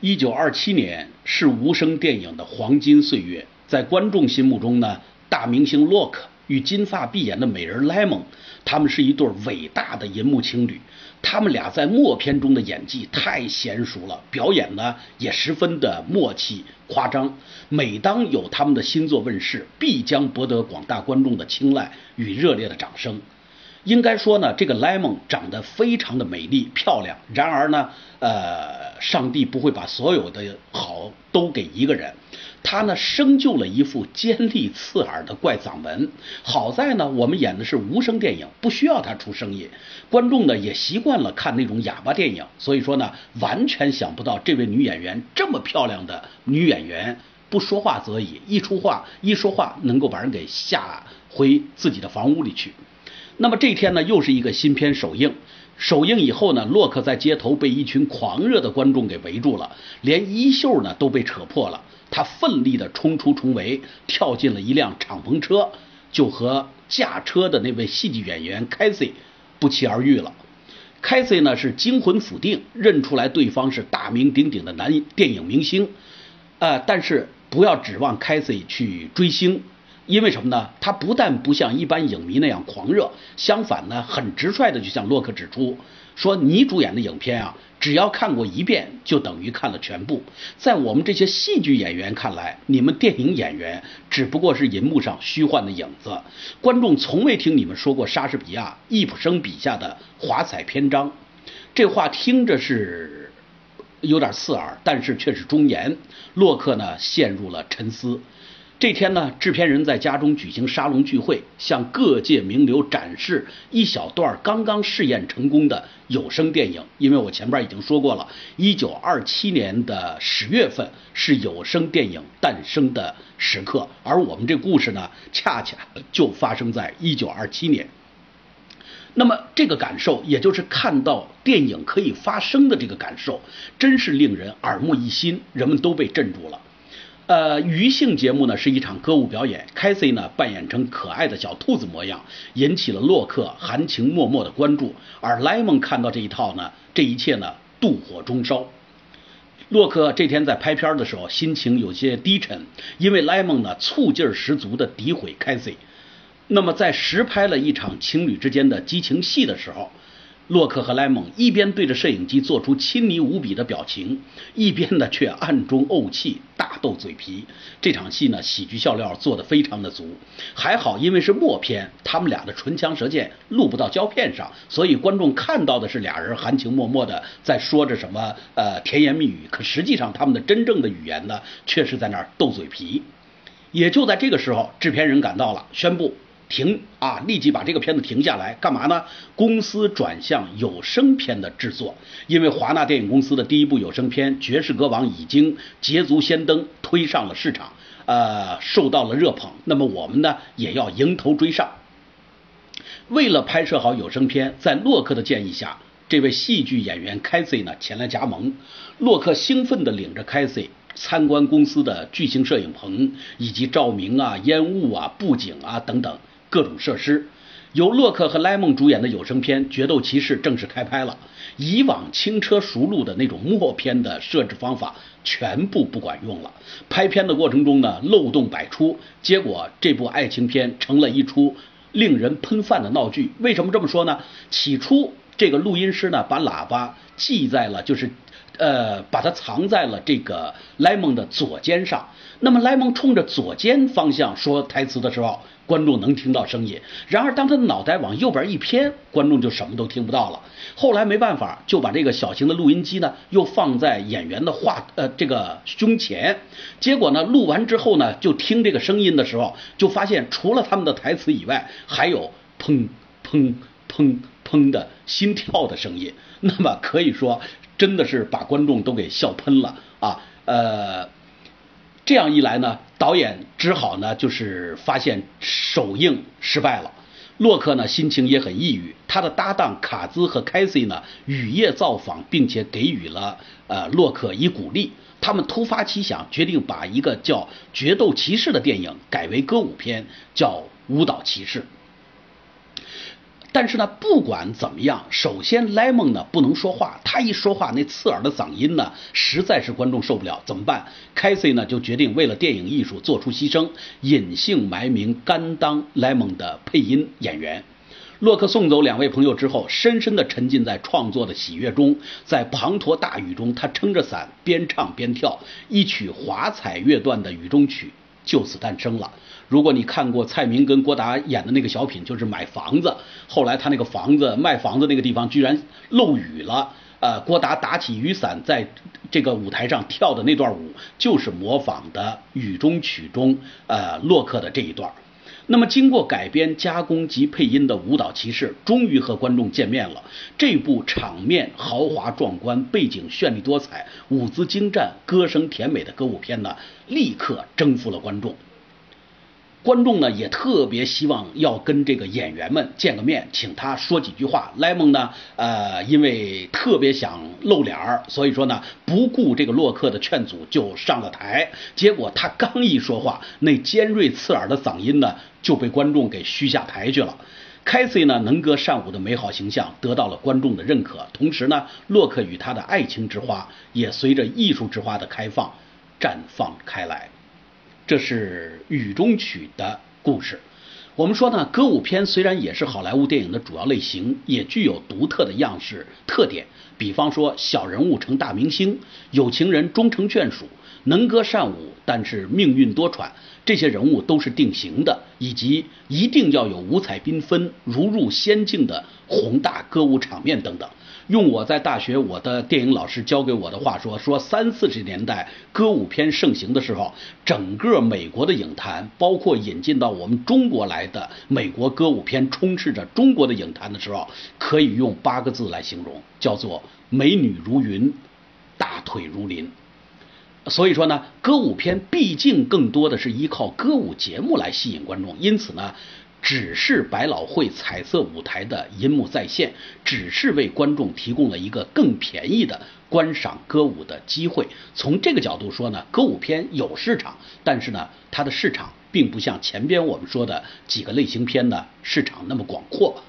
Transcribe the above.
一九二七年是无声电影的黄金岁月，在观众心目中呢，大明星洛克与金发碧眼的美人莱蒙，他们是一对伟大的银幕情侣。他们俩在默片中的演技太娴熟了，表演呢也十分的默契夸张。每当有他们的新作问世，必将博得广大观众的青睐与热烈的掌声。应该说呢，这个莱蒙长得非常的美丽漂亮。然而呢，呃，上帝不会把所有的好都给一个人。他呢，生就了一副尖利刺耳的怪嗓门。好在呢，我们演的是无声电影，不需要他出声音。观众呢，也习惯了看那种哑巴电影。所以说呢，完全想不到这位女演员这么漂亮的女演员，不说话则已，一出话一说话，能够把人给吓回自己的房屋里去。那么这天呢，又是一个新片首映。首映以后呢，洛克在街头被一群狂热的观众给围住了，连衣袖呢都被扯破了。他奋力地冲出重围，跳进了一辆敞篷车，就和驾车的那位戏剧演员凯西不期而遇了。凯西呢是惊魂甫定，认出来对方是大名鼎鼎的男电影明星。呃，但是不要指望凯西去追星。因为什么呢？他不但不像一般影迷那样狂热，相反呢，很直率的就向洛克指出说：“你主演的影片啊，只要看过一遍，就等于看了全部。在我们这些戏剧演员看来，你们电影演员只不过是银幕上虚幻的影子。观众从未听你们说过莎士比亚、易卜生笔下的华彩篇章。”这话听着是有点刺耳，但是却是忠言。洛克呢，陷入了沉思。这天呢，制片人在家中举行沙龙聚会，向各界名流展示一小段刚刚试验成功的有声电影。因为我前边已经说过了，一九二七年的十月份是有声电影诞生的时刻，而我们这故事呢，恰恰就发生在一九二七年。那么这个感受，也就是看到电影可以发生的这个感受，真是令人耳目一新，人们都被镇住了。呃，余兴节目呢是一场歌舞表演，凯西呢扮演成可爱的小兔子模样，引起了洛克含情脉脉的关注。而莱蒙看到这一套呢，这一切呢妒火中烧。洛克这天在拍片的时候，心情有些低沉，因为莱蒙呢醋劲儿十足的诋毁凯西。那么在实拍了一场情侣之间的激情戏的时候。洛克和莱蒙一边对着摄影机做出亲昵无比的表情，一边呢却暗中怄气，大斗嘴皮。这场戏呢，喜剧笑料做得非常的足。还好，因为是默片，他们俩的唇枪舌剑录不到胶片上，所以观众看到的是俩人含情脉脉的在说着什么呃甜言蜜语。可实际上，他们的真正的语言呢，却是在那儿斗嘴皮。也就在这个时候，制片人赶到了，宣布。停啊！立即把这个片子停下来，干嘛呢？公司转向有声片的制作，因为华纳电影公司的第一部有声片《爵士歌王》已经捷足先登，推上了市场，呃，受到了热捧。那么我们呢，也要迎头追上。为了拍摄好有声片，在洛克的建议下，这位戏剧演员凯西呢前来加盟。洛克兴奋地领着凯西。参观公司的巨型摄影棚，以及照明啊、烟雾啊、布景啊等等。各种设施，由洛克和莱蒙主演的有声片《决斗骑士》正式开拍了。以往轻车熟路的那种默片的设置方法全部不管用了。拍片的过程中呢，漏洞百出，结果这部爱情片成了一出令人喷饭的闹剧。为什么这么说呢？起初这个录音师呢，把喇叭系在了，就是。呃，把它藏在了这个莱蒙的左肩上。那么莱蒙冲着左肩方向说台词的时候，观众能听到声音。然而当他的脑袋往右边一偏，观众就什么都听不到了。后来没办法，就把这个小型的录音机呢，又放在演员的话呃这个胸前。结果呢，录完之后呢，就听这个声音的时候，就发现除了他们的台词以外，还有砰砰砰砰的心跳的声音。那么可以说。真的是把观众都给笑喷了啊！呃，这样一来呢，导演只好呢就是发现首映失败了。洛克呢心情也很抑郁，他的搭档卡兹和凯西呢雨夜造访，并且给予了呃洛克以鼓励。他们突发奇想，决定把一个叫《决斗骑士》的电影改为歌舞片，叫《舞蹈骑士》。但是呢，不管怎么样，首先莱蒙呢不能说话，他一说话那刺耳的嗓音呢，实在是观众受不了。怎么办？凯西呢就决定为了电影艺术做出牺牲，隐姓埋名，甘当莱蒙的配音演员。洛克送走两位朋友之后，深深地沉浸在创作的喜悦中，在滂沱大雨中，他撑着伞边唱边跳，一曲华彩乐段的雨中曲就此诞生了。如果你看过蔡明跟郭达演的那个小品，就是买房子，后来他那个房子卖房子那个地方居然漏雨了，呃，郭达打起雨伞在这个舞台上跳的那段舞，就是模仿的雨中曲中呃洛克的这一段。那么，经过改编、加工及配音的《舞蹈骑士》终于和观众见面了。这部场面豪华壮观、背景绚丽多彩、舞姿精湛、歌声甜美的歌舞片呢，立刻征服了观众。观众呢也特别希望要跟这个演员们见个面，请他说几句话。莱蒙呢，呃，因为特别想露脸儿，所以说呢，不顾这个洛克的劝阻就上了台。结果他刚一说话，那尖锐刺耳的嗓音呢就被观众给嘘下台去了。凯西呢能歌善舞的美好形象得到了观众的认可，同时呢，洛克与他的爱情之花也随着艺术之花的开放绽放开来。这是雨中曲的故事。我们说呢，歌舞片虽然也是好莱坞电影的主要类型，也具有独特的样式特点。比方说，小人物成大明星，有情人终成眷属，能歌善舞，但是命运多舛，这些人物都是定型的，以及一定要有五彩缤纷、如入仙境的宏大歌舞场面等等。用我在大学我的电影老师教给我的话说，说三四十年代歌舞片盛行的时候，整个美国的影坛，包括引进到我们中国来的美国歌舞片，充斥着中国的影坛的时候，可以用八个字来形容，叫做美女如云，大腿如林。所以说呢，歌舞片毕竟更多的是依靠歌舞节目来吸引观众，因此呢。只是百老汇彩色舞台的银幕再现，只是为观众提供了一个更便宜的观赏歌舞的机会。从这个角度说呢，歌舞片有市场，但是呢，它的市场并不像前边我们说的几个类型片的市场那么广阔。